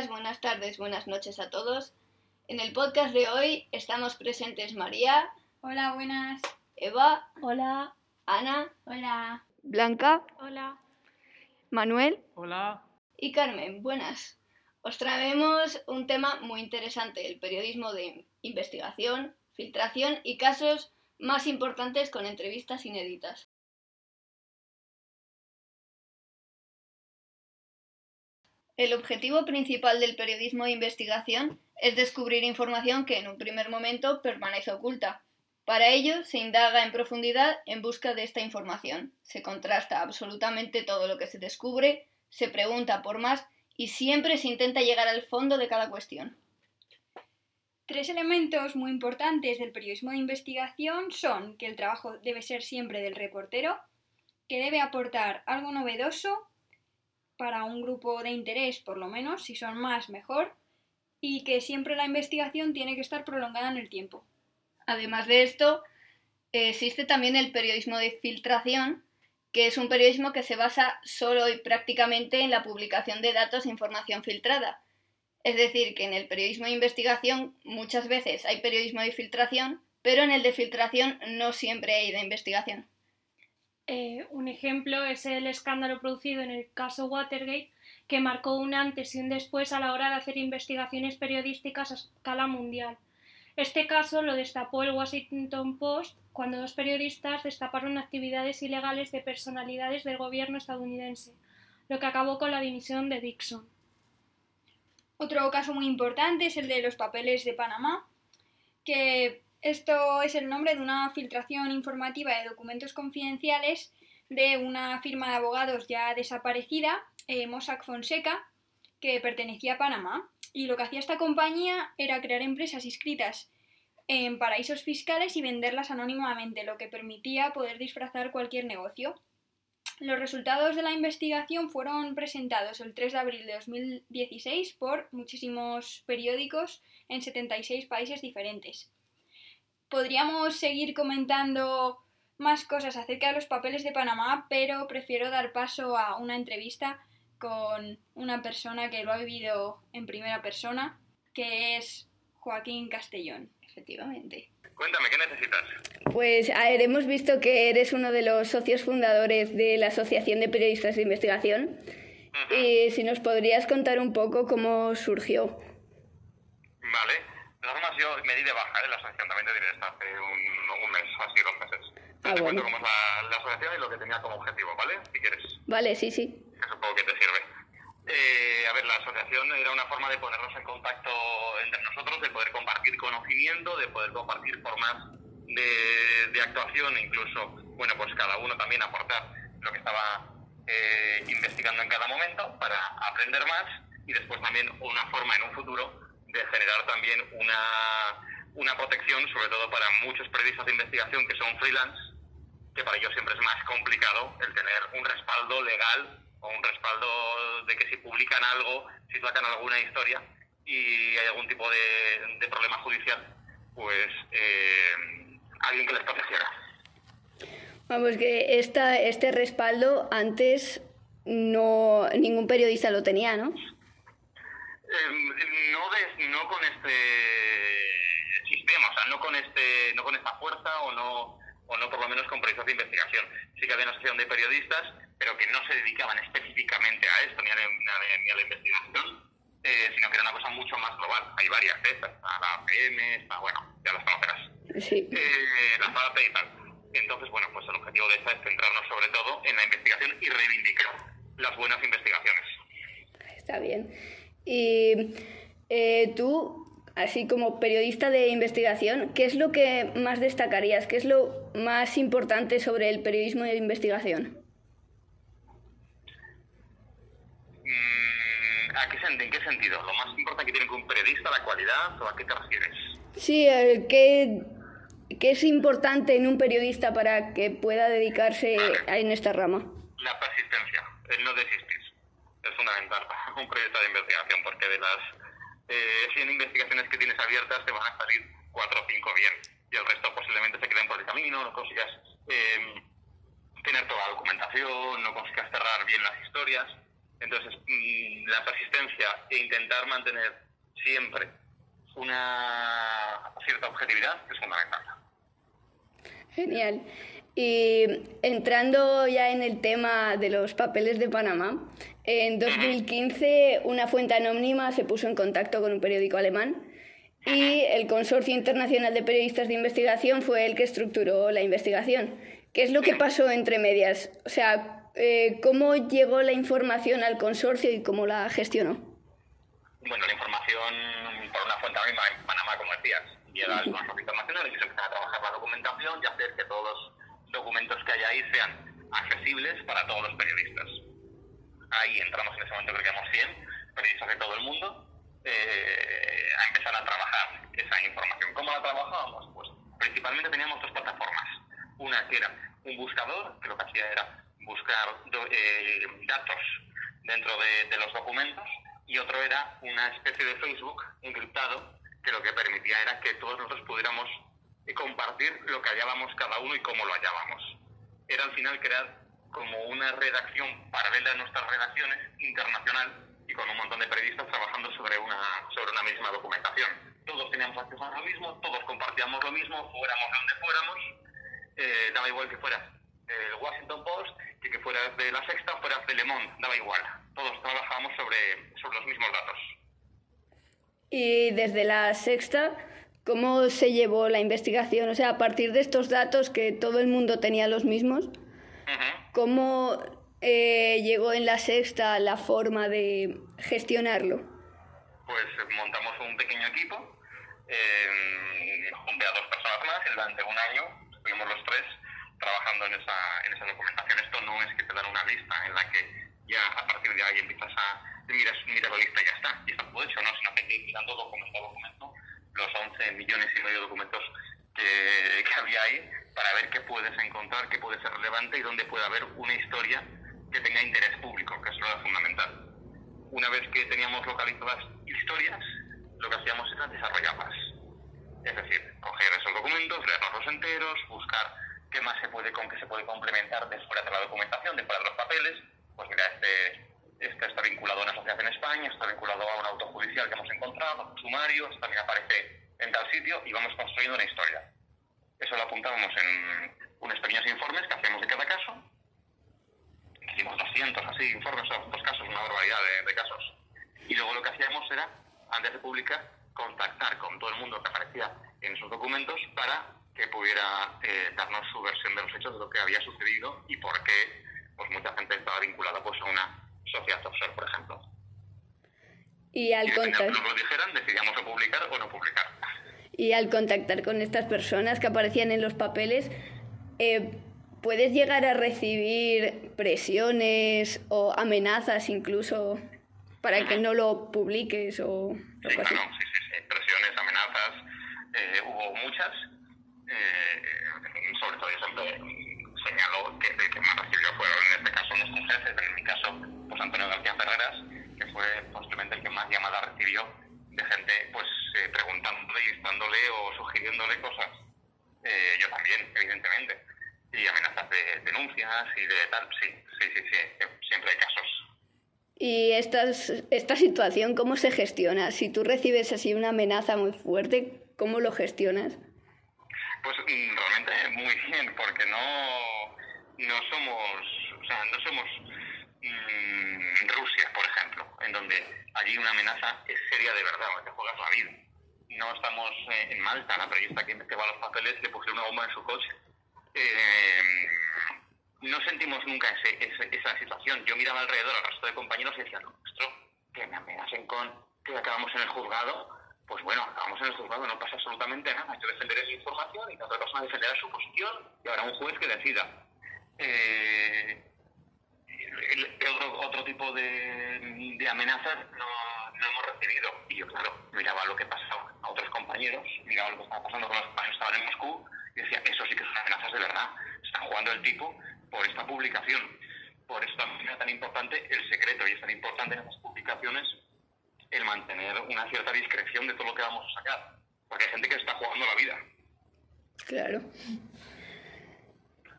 días, buenas tardes, buenas noches a todos. En el podcast de hoy estamos presentes María. Hola, buenas. Eva. Hola. Ana. Hola. Blanca. Hola. Manuel. Hola. Y Carmen. Buenas. Os traemos un tema muy interesante, el periodismo de investigación, filtración y casos más importantes con entrevistas inéditas. El objetivo principal del periodismo de investigación es descubrir información que en un primer momento permanece oculta. Para ello se indaga en profundidad en busca de esta información, se contrasta absolutamente todo lo que se descubre, se pregunta por más y siempre se intenta llegar al fondo de cada cuestión. Tres elementos muy importantes del periodismo de investigación son que el trabajo debe ser siempre del reportero, que debe aportar algo novedoso para un grupo de interés, por lo menos, si son más, mejor, y que siempre la investigación tiene que estar prolongada en el tiempo. Además de esto, existe también el periodismo de filtración, que es un periodismo que se basa solo y prácticamente en la publicación de datos e información filtrada. Es decir, que en el periodismo de investigación muchas veces hay periodismo de filtración, pero en el de filtración no siempre hay de investigación. Eh, un ejemplo es el escándalo producido en el caso Watergate, que marcó un antes y un después a la hora de hacer investigaciones periodísticas a escala mundial. Este caso lo destapó el Washington Post cuando dos periodistas destaparon actividades ilegales de personalidades del gobierno estadounidense, lo que acabó con la dimisión de Dixon. Otro caso muy importante es el de los papeles de Panamá, que esto es el nombre de una filtración informativa de documentos confidenciales de una firma de abogados ya desaparecida, eh, Mossack Fonseca, que pertenecía a Panamá. Y lo que hacía esta compañía era crear empresas inscritas en paraísos fiscales y venderlas anónimamente, lo que permitía poder disfrazar cualquier negocio. Los resultados de la investigación fueron presentados el 3 de abril de 2016 por muchísimos periódicos en 76 países diferentes. Podríamos seguir comentando más cosas acerca de los papeles de Panamá, pero prefiero dar paso a una entrevista con una persona que lo ha vivido en primera persona, que es Joaquín Castellón. Efectivamente. Cuéntame, ¿qué necesitas? Pues a ver, hemos visto que eres uno de los socios fundadores de la Asociación de Periodistas de Investigación. Y si nos podrías contar un poco cómo surgió. Vale. De todas formas, yo me di de baja de la asociación, también te diré esto, hace un, un mes, así dos meses. Ah, te bueno. cuento cómo es la, la asociación y lo que tenía como objetivo, ¿vale? Si quieres, Vale, sí, sí. que supongo que te sirve. Eh, a ver, la asociación era una forma de ponernos en contacto entre nosotros, de poder compartir conocimiento, de poder compartir formas de, de actuación, e incluso, bueno, pues cada uno también aportar lo que estaba eh, investigando en cada momento para aprender más y después también una forma en un futuro de generar también una, una protección, sobre todo para muchos periodistas de investigación que son freelance, que para ellos siempre es más complicado el tener un respaldo legal o un respaldo de que si publican algo, si sacan alguna historia y hay algún tipo de, problema judicial, pues eh, alguien que les protegiera. Vamos, que esta, este respaldo antes no ningún periodista lo tenía, ¿no? Eh, no, de- no con este sistema, o sea, no con este, no con esta fuerza o no, o no por lo menos con periodistas de investigación. Sí que había una asociación de periodistas, pero que no se dedicaban específicamente a esto, ni a la, ni a la- ni a la investigación, eh, sino que era una cosa mucho más global. Hay varias de estas, está la APM, está, bueno, ya las conocerás. Sí. Eh, la FAP y tal. Entonces, bueno, pues el objetivo de esta es centrarnos sobre todo en la investigación y reivindicar las buenas investigaciones. Está bien. Y eh, tú, así como periodista de investigación, ¿qué es lo que más destacarías? ¿Qué es lo más importante sobre el periodismo de investigación? Mm, ¿a qué, sen- ¿En qué sentido? ¿Lo más importante que tiene que un periodista, la cualidad o a qué te refieres? Sí, ¿qué, qué es importante en un periodista para que pueda dedicarse a- en esta rama? La persistencia, el no desistir. Es fundamental para un periodista de investigación porque de las eh, 100 investigaciones que tienes abiertas te van a salir 4 o 5 bien y el resto posiblemente se queden por el camino, no consigas eh, tener toda la documentación, no consigas cerrar bien las historias Entonces, mm, la persistencia e intentar mantener siempre una cierta objetividad es fundamental. Genial. Y entrando ya en el tema de los papeles de Panamá, en 2015 una fuente anónima se puso en contacto con un periódico alemán y el Consorcio Internacional de Periodistas de Investigación fue el que estructuró la investigación. ¿Qué es lo que pasó entre medias? O sea, eh, ¿cómo llegó la información al consorcio y cómo la gestionó? Bueno, la información por una fuente anónima en Panamá, como decías, llega al Consorcio Internacional y se empieza a trabajar la documentación y hacer que todos documentos que hay ahí sean accesibles para todos los periodistas. Ahí entramos en ese momento, creo que éramos 100 periodistas de todo el mundo eh, a empezar a trabajar esa información. ¿Cómo la trabajábamos? Pues principalmente teníamos dos plataformas. Una que era un buscador, que lo que hacía era buscar eh, datos dentro de, los documentos, y otro era una especie de Facebook encriptado, que lo que permitía era que todos nosotros pudiéramos eh, compartir lo que hallábamos cada uno y cómo lo hallábamos. Era al final crear como una redacción paralela a nuestras redacciones internacional y con un montón de periodistas trabajando sobre una, sobre una misma documentación. Todos teníamos acceso a lo mismo, todos compartíamos lo mismo, fuéramos donde fuéramos, eh, daba igual que fueras del Washington Post que que fueras de La Sexta fueras de Le Monde, daba igual. Todos trabajábamos sobre, sobre los mismos datos. Y desde La Sexta, ¿cómo se llevó la investigación? O sea, a partir de estos datos que todo el mundo tenía los mismos, ¿cómo eh, llegó en la sexta la forma de gestionarlo? Pues montamos un pequeño equipo, eh, junté a dos personas más durante un año estuvimos los tres trabajando en esa, en esa documentación. Esto no es que te dan una lista en la que ya a partir de ahí empiezas a mirar mira la lista y ya está, y está todo hecho, ¿no? sino que ir mirando documento a documento los 11 millones y medio de documentos que, que había ahí para ver qué puedes encontrar, qué puede ser relevante y dónde puede haber una historia que tenga interés público, que eso era fundamental. Una vez que teníamos localizadas historias, lo que hacíamos era desarrollarlas. Es decir, coger esos documentos, leerlos enteros, buscar qué más se puede, con qué se puede complementar de fuera de la documentación, de fuera de los papeles. Pues mira, este, este está vinculado a una asociación en España, está vinculado a un auto judicial que hemos encontrado, un sumario, también aparece en tal sitio y vamos construyendo una historia. Eso lo apuntábamos en unos pequeños informes que hacíamos de cada caso hicimos 200 así informes sobre dos casos, una barbaridad de, casos. Y luego lo que hacíamos era, antes de publicar, contactar con todo el mundo que aparecía en esos documentos para que pudiera eh, darnos su versión de los hechos de lo que había sucedido y por qué pues mucha gente estaba vinculada pues a una sociedad offshore, por ejemplo. Y al contactar... nos dijeran, decidíamos o publicar o no publicar. Y al contactar con estas personas que aparecían en los papeles, eh, ¿Puedes llegar a recibir presiones o amenazas incluso para que no lo publiques o sí, sí, sí, presiones, amenazas, eh, hubo muchas. Eh, sobre todo yo siempre señalo que el que más recibió fueron en este caso nuestros jefes, en mi caso pues Antonio García Ferreras, que fue posiblemente el que más llamada recibió de gente pues eh, preguntándole, instándole o sugiriéndole cosas. yo también, evidentemente y amenazas de denuncias y de tal, sí, sí, sí, sí, siempre hay casos. ¿Y estas, esta situación cómo se gestiona? Si tú recibes así una amenaza muy fuerte, ¿cómo lo gestionas? Pues mm, realmente muy bien, porque no, no somos, o sea, no somos en donde allí una amenaza es seria de verdad, te juegas la vida. No estamos eh, en Malta, la periodista que investigaba los papeles le pusieron una bomba en su coche eh, no sentimos nunca esa situación. Yo miraba alrededor al resto de compañeros y decía, no, que me amenacen con que acabamos en el juzgado, pues bueno, acabamos en el juzgado, no pasa absolutamente nada. Yo defenderé su información y la otra persona defenderá su posición y habrá un juez que decida. Eh, otro, otro tipo de, de amenazas no, no, hemos recibido. Y yo, claro, miraba lo que pasaba a otros compañeros, miraba lo que estaba pasando con los que estaban en Moscú y decía, eso sí que son amenazas de verdad. Están jugando el tipo por esta publicación. Por eso también es tan importante el secreto y es tan importante en estas publicaciones el mantener una cierta discreción de todo lo que vamos a sacar. Porque hay gente que está jugando la vida. Claro.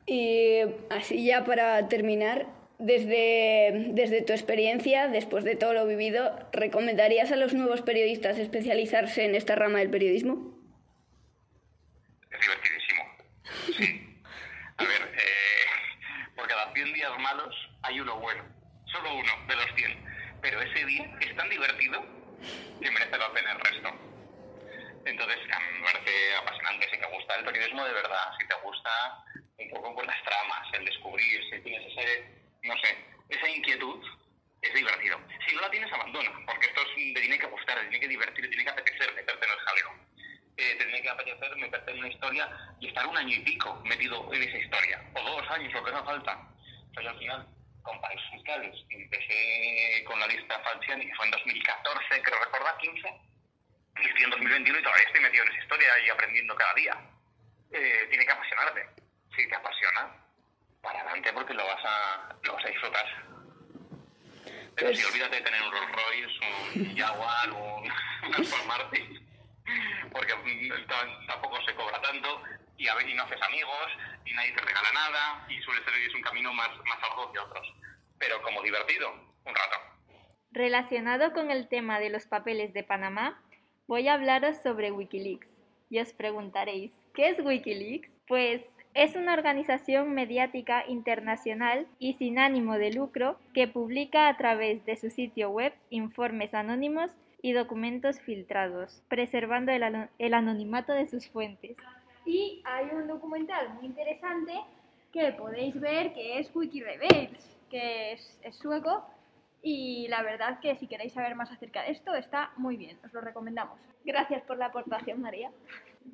Y así ya para terminar, Desde, desde tu experiencia, después de todo lo vivido, ¿recomendarías a los nuevos periodistas especializarse en esta rama del periodismo? Es divertidísimo. Sí. A ver, eh, por cada 100 días malos hay uno bueno. Solo uno de los 100. Pero ese día es tan divertido que merece la pena el resto. Entonces, me parece apasionante. Si te gusta el periodismo de verdad, si te gusta un poco por las tramas, el descubrir, si tienes ese, no sé, esa inquietud, es divertido. Si no la tienes, abandona, porque esto es, te tiene que gustar, te tiene que divertir, te tiene que apetecer meterte en el jaleo. Eh, te tiene que apetecer meterte en una historia y estar un año y pico metido en esa historia, o dos años, lo que haga falta. O al final, con países fiscales, empecé con la lista Falciani, que fue en 2014, creo recordar, 15, y estoy en 2021 y todavía estoy metido en esa historia y aprendiendo cada día. Eh, tiene que apasionarte. Si te apasiona, para adelante porque lo vas a, lo vas a disfrutar. Pero pues... si olvídate de tener un Rolls Royce, un Jaguar, un, Aston Martin, porque tampoco se cobra tanto y, a y no haces amigos y nadie te regala nada y suele ser es un camino más, más arduo que otros. Pero como divertido, un rato. Relacionado con el tema de los papeles de Panamá, voy a hablaros sobre Wikileaks. Y os preguntaréis, ¿qué es Wikileaks? Pues es una organización mediática internacional y sin ánimo de lucro que publica a través de su sitio web informes anónimos y documentos filtrados, preservando el, el anonimato de sus fuentes. Y hay un documental muy interesante que podéis ver que es WikiReveals, que es, es sueco y la verdad que si queréis saber más acerca de esto está muy bien, os lo recomendamos. Gracias por la aportación, María.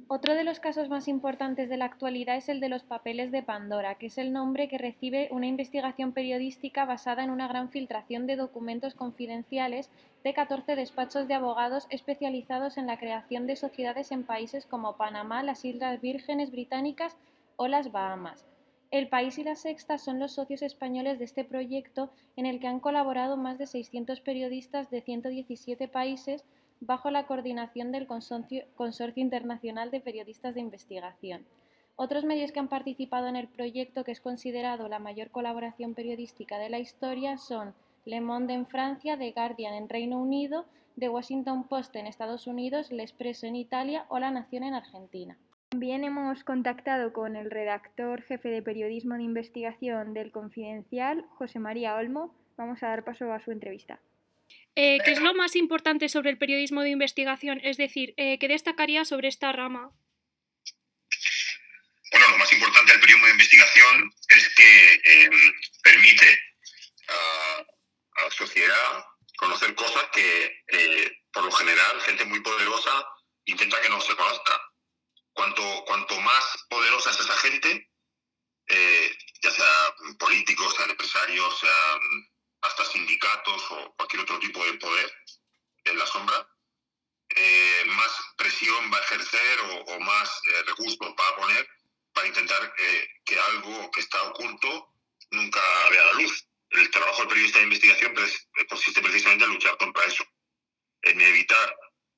Otro de los casos más importantes de la actualidad es el de los papeles de Pandora, que es el nombre que recibe una investigación periodística basada en una gran filtración de documentos confidenciales de 14 despachos de abogados especializados en la creación de sociedades en países como Panamá, las Islas Vírgenes Británicas o las Bahamas. El País y la Sexta son los socios españoles de este proyecto en el que han colaborado más de 600 periodistas de 117 países bajo la coordinación del Consorcio, Internacional de Periodistas de Investigación. Otros medios que han participado en el proyecto, que es considerado la mayor colaboración periodística de la historia, son Le Monde en Francia, The Guardian en Reino Unido, The Washington Post en Estados Unidos, El Expreso en Italia o La Nación en Argentina. También hemos contactado con el redactor jefe de periodismo de investigación del Confidencial, José María Olmo. Vamos a dar paso a su entrevista. Eh, ¿Qué es lo más importante sobre el periodismo de investigación? Es decir, eh, ¿qué destacaría sobre esta rama? Bueno, lo más importante del periodismo de investigación es que eh, permite a, a, la sociedad conocer cosas que, por lo general, gente muy poderosa intenta que no se conozca cuanto, cuanto más poderosa es esa gente, eh, ya sea políticos, sean empresarios, sean hasta sindicatos o cualquier otro tipo de poder en la sombra, eh, más presión va a ejercer o, más eh, recursos va a poner para intentar que algo que está oculto nunca vea la luz. El trabajo del periodista de investigación pues, consiste precisamente en luchar contra eso, en evitar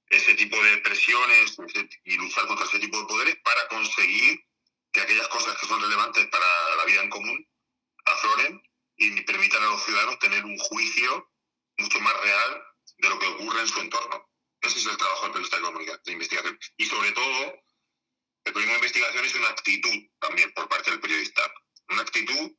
ese tipo de presiones y luchar contra ese tipo de poderes para conseguir que aquellas cosas que son relevantes para la vida en común afloren y permitan a los ciudadanos tener un juicio mucho más real de lo que ocurre en su entorno. Ese es el trabajo del periodista de investigación. Y sobre todo, el periodismo de investigación es una actitud también por parte del periodista. Una actitud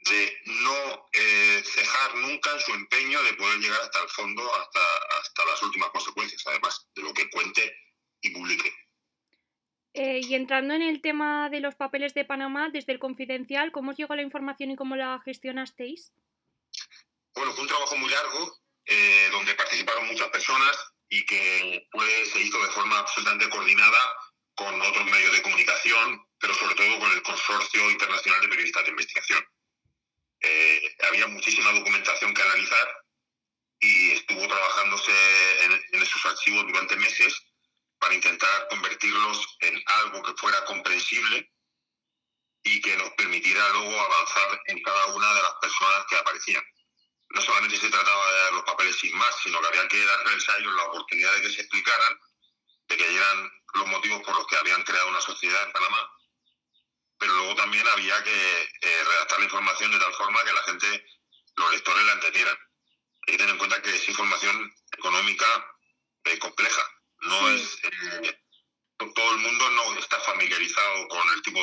de no eh, cejar nunca en su empeño de poder llegar hasta el fondo, hasta, hasta las últimas consecuencias, además de lo que cuente y publique. Eh, y entrando en el tema de los papeles de Panamá, desde el confidencial, ¿cómo os llegó la información y cómo la gestionasteis? Bueno, fue un trabajo muy largo, eh, donde participaron muchas personas y que pues, se hizo de forma absolutamente coordinada con otros medios de comunicación, pero sobre todo con el Consorcio Internacional de Periodistas de Investigación. Eh, había muchísima documentación que analizar y estuvo trabajándose en, esos archivos durante meses para intentar convertirlos en algo que fuera comprensible y que nos permitiera luego avanzar en cada una de las personas que aparecían. No solamente se trataba de dar los papeles sin más, sino que había que darles a ellos la oportunidad de que se explicaran, de que dieran los motivos por los que habían creado una sociedad en Panamá, pero luego también había que eh, redactar la información de tal forma que la gente, los lectores la entendieran. Hay que tener en cuenta que es información económica compleja. No es eh, todo el mundo no está familiarizado con el tipo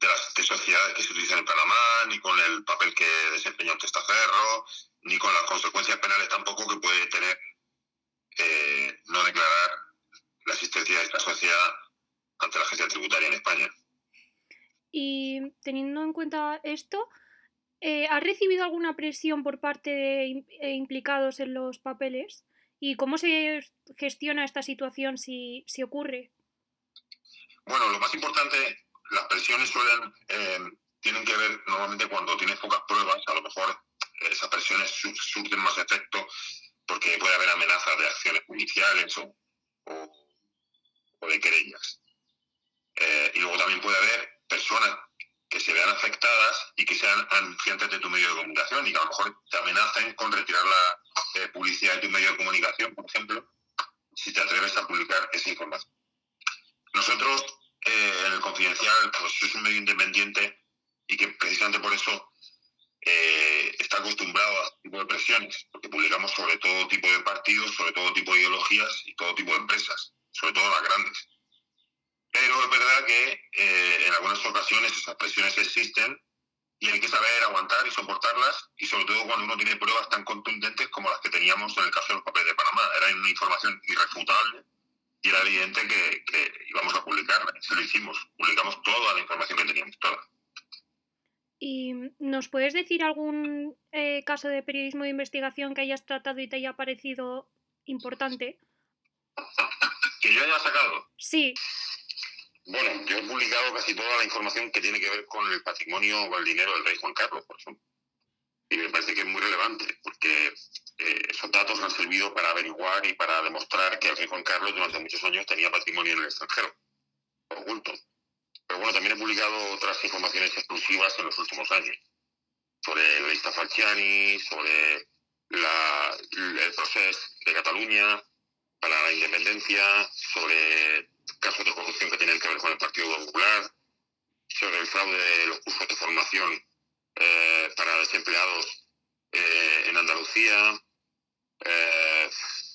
de las de sociedades que se utilizan en Panamá, ni con el papel que desempeña un testaferro, ni con las consecuencias penales tampoco que puede tener no declarar la existencia de esta sociedad ante la agencia tributaria en España. Y teniendo en cuenta esto, eh, ¿has recibido alguna presión por parte de eh, implicados en los papeles? ¿Y cómo se gestiona esta situación si, si ocurre? Bueno, lo más importante, las presiones suelen, eh, tienen que ver normalmente cuando tienes pocas pruebas, a lo mejor esas presiones surten más efecto porque puede haber amenazas de acciones judiciales o, o, de querellas. y luego también puede haber personas que se vean afectadas y que sean anunciantes de tu medio de comunicación y que a lo mejor te amenacen con retirar la eh, publicidad de tu medio de comunicación, por ejemplo, si te atreves a publicar esa información. Nosotros, eh, en el Confidencial, pues es un medio independiente y que precisamente por eso eh, está acostumbrado a este tipo de presiones, porque publicamos sobre todo tipo de partidos, sobre todo tipo de ideologías y todo tipo de empresas, sobre todo las grandes. Pero es verdad que eh, en algunas ocasiones esas presiones existen y hay que saber aguantar y soportarlas, y sobre todo cuando uno tiene pruebas tan contundentes como las que teníamos en el caso de los papeles de Panamá. Era una información irrefutable y era evidente que, íbamos a publicarla. Se lo hicimos, publicamos toda la información que teníamos, toda. ¿Y nos puedes decir algún eh, caso de periodismo de investigación que hayas tratado y te haya parecido importante? ¿Que yo haya sacado? Sí. Bueno, yo he publicado casi toda la información que tiene que ver con el patrimonio o el dinero del rey Juan Carlos, por ejemplo. Y me parece que es muy relevante, porque eh, esos datos han servido para averiguar y para demostrar que el rey Juan Carlos durante muchos años tenía patrimonio en el extranjero, oculto. Pero bueno, también he publicado otras informaciones exclusivas en los últimos años, sobre el rey Falciani, sobre el proceso de Cataluña para la independencia, sobre casos de corrupción que tienen que ver con el Partido Popular, sobre el fraude de los cursos de formación eh, para desempleados eh, en Andalucía, eh,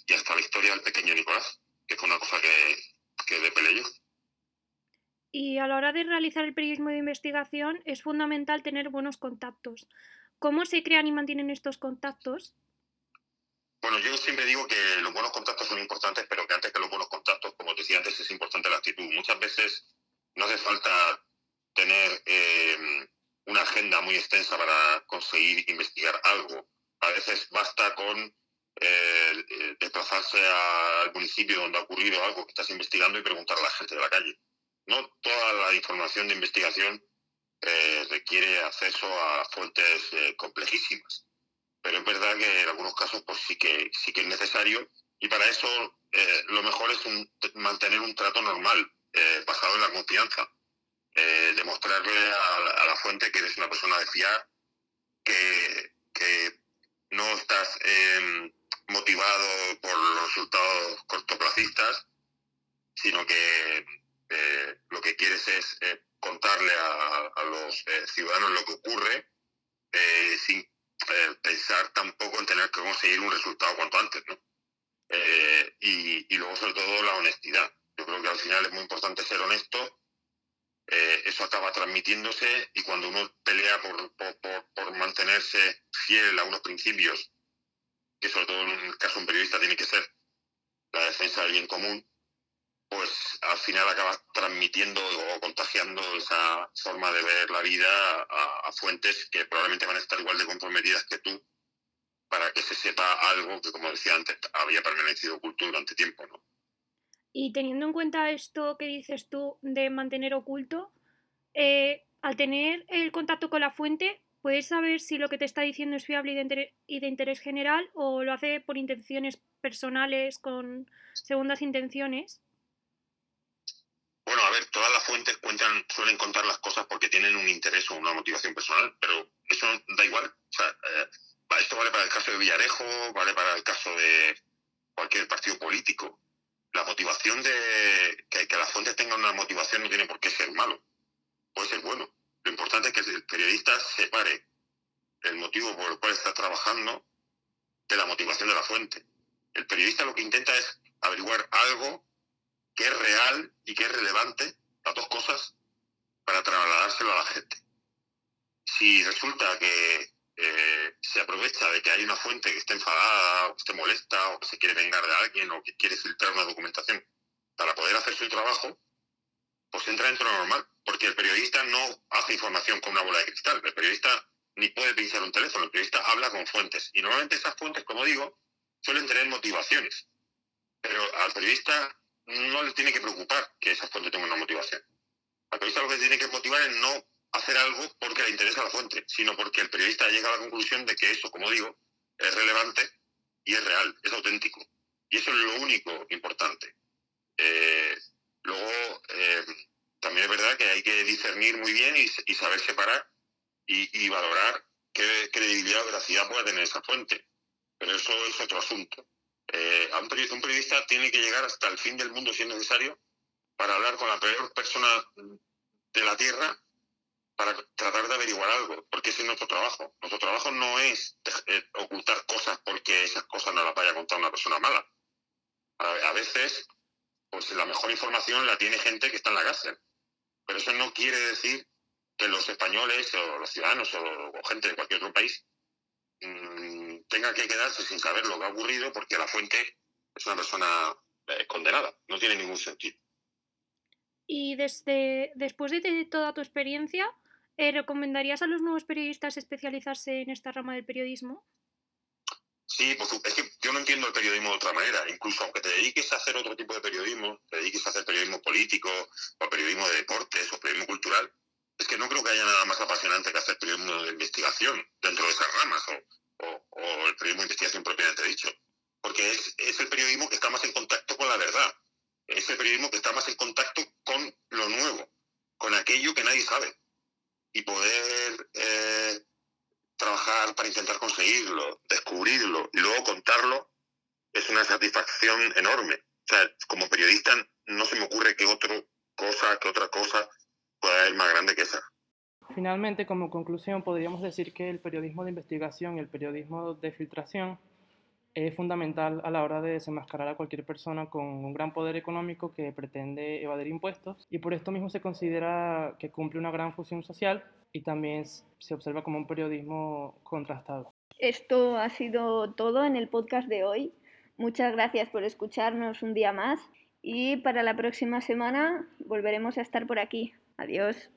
y hasta la historia del pequeño Nicolás, que fue una cosa que, que depelé yo. Y a la hora de realizar el periodismo de investigación es fundamental tener buenos contactos. ¿Cómo se crean y mantienen estos contactos? Bueno, yo siempre digo que los buenos contactos son importantes, pero que antes que los buenos contactos, como decía antes, es importante la actitud. Muchas veces no hace falta tener eh, una agenda muy extensa para conseguir investigar algo. A veces basta con eh, eh, desplazarse al municipio donde ha ocurrido algo que estás investigando y preguntar a la gente de la calle. No toda la información de investigación requiere acceso a fuentes complejísimas pero es verdad que en algunos casos pues sí que sí que es necesario. Y para eso eh, lo mejor es mantener un trato normal eh, basado en la confianza. Eh, demostrarle a, la fuente que eres una persona de fiar que, que no estás em, motivado por los resultados cortoplacistas sino que lo que quieres es contarle a, a los ciudadanos lo que ocurre sin pensar tampoco en tener que conseguir un resultado cuanto antes, ¿no? Eh, y, luego, sobre todo, la honestidad. Yo creo que al final es muy importante ser honesto. Eh, eso acaba transmitiéndose y cuando uno pelea por, por, por, mantenerse fiel a unos principios, que sobre todo en el caso de un periodista tiene que ser la defensa del bien común, pues al final acabas transmitiendo o contagiando esa forma de ver la vida a, fuentes que probablemente van a estar igual de comprometidas que tú para que se sepa algo que, como decía antes, había permanecido oculto durante tiempo, ¿no? Y teniendo en cuenta esto que dices tú de mantener oculto, eh, al tener el contacto con la fuente, ¿puedes saber si lo que te está diciendo es fiable y de, interés general o lo hace por intenciones personales, con segundas intenciones? Todas las fuentes cuentan, suelen contar las cosas porque tienen un interés o una motivación personal, pero eso da igual. Eh, esto vale para el caso de Villarejo, vale para el caso de cualquier partido político. La motivación de que, que las fuentes tengan una motivación no tiene por qué ser malo, puede ser bueno. Lo importante periodista separe el motivo por el cual está trabajando de la motivación de la fuente. El periodista lo que intenta es averiguar algo que es real y que es relevante, las dos cosas, para trasladárselo a la gente. Si resulta que eh, se aprovecha de que hay una fuente que esté enfadada, o que esté molesta, o que se quiere vengar de alguien, o que quiere filtrar una documentación para poder hacer su trabajo, pues entra dentro de lo normal, porque el periodista no hace información con una bola de cristal, el periodista ni puede pinchar un teléfono, el periodista habla con fuentes, y normalmente esas fuentes, como digo, suelen tener motivaciones, pero al periodista no le tiene que preocupar que esa fuente tenga una motivación. Al periodista lo que tiene que motivar es no hacer algo porque le interesa la fuente, sino porque el periodista llega a la conclusión de que eso, como digo, es relevante y es real, es auténtico. Y eso es lo único importante. Eh, luego, eh, también es verdad que hay que discernir muy bien y, saber separar y, valorar qué credibilidad o veracidad puede tener esa fuente. Pero eso es otro asunto. Eh, un, periodista, tiene que llegar hasta el fin del mundo si es necesario para hablar con la peor persona de la Tierra para tratar de averiguar algo, porque ese es nuestro trabajo. Nuestro trabajo no es eh, ocultar cosas porque esas cosas no las vaya a contar una persona mala. A, veces, pues la mejor información la tiene gente que está en la cárcel. Pero eso no quiere decir que los españoles o los ciudadanos o, gente de cualquier otro país mmm, tengan que quedarse sin saber lo que ha ocurrido porque la fuente es una persona eh, condenada. No tiene ningún sentido. Y desde después de toda tu experiencia, eh, ¿Recomendarías a los nuevos periodistas especializarse en esta rama del periodismo? Sí, pues es que yo no entiendo el periodismo de otra manera. Incluso aunque te dediques a hacer otro tipo de periodismo, te dediques a hacer periodismo político, o periodismo de deportes, o periodismo cultural, es que no creo que haya nada más apasionante que hacer periodismo de investigación dentro de esas ramas, o, o, el periodismo de investigación propiamente dicho. Porque es, es el periodismo que está más en contacto con la verdad. Es el periodismo que está más en contacto con lo nuevo, con aquello que nadie sabe y poder eh, trabajar para intentar conseguirlo, descubrirlo y luego contarlo es una satisfacción enorme. O sea, como periodista no se me ocurre que otra cosa, que otra cosa pueda ser más grande que esa. Finalmente, como conclusión, podríamos decir que el periodismo de investigación y el periodismo de filtración es fundamental a la hora de desenmascarar a cualquier persona con un gran poder económico que pretende evadir impuestos y por esto mismo se considera que cumple una gran función social y también se observa como un periodismo contrastado. Esto ha sido todo en el podcast de hoy. Muchas gracias por escucharnos un día más y para la próxima semana volveremos a estar por aquí. Adiós.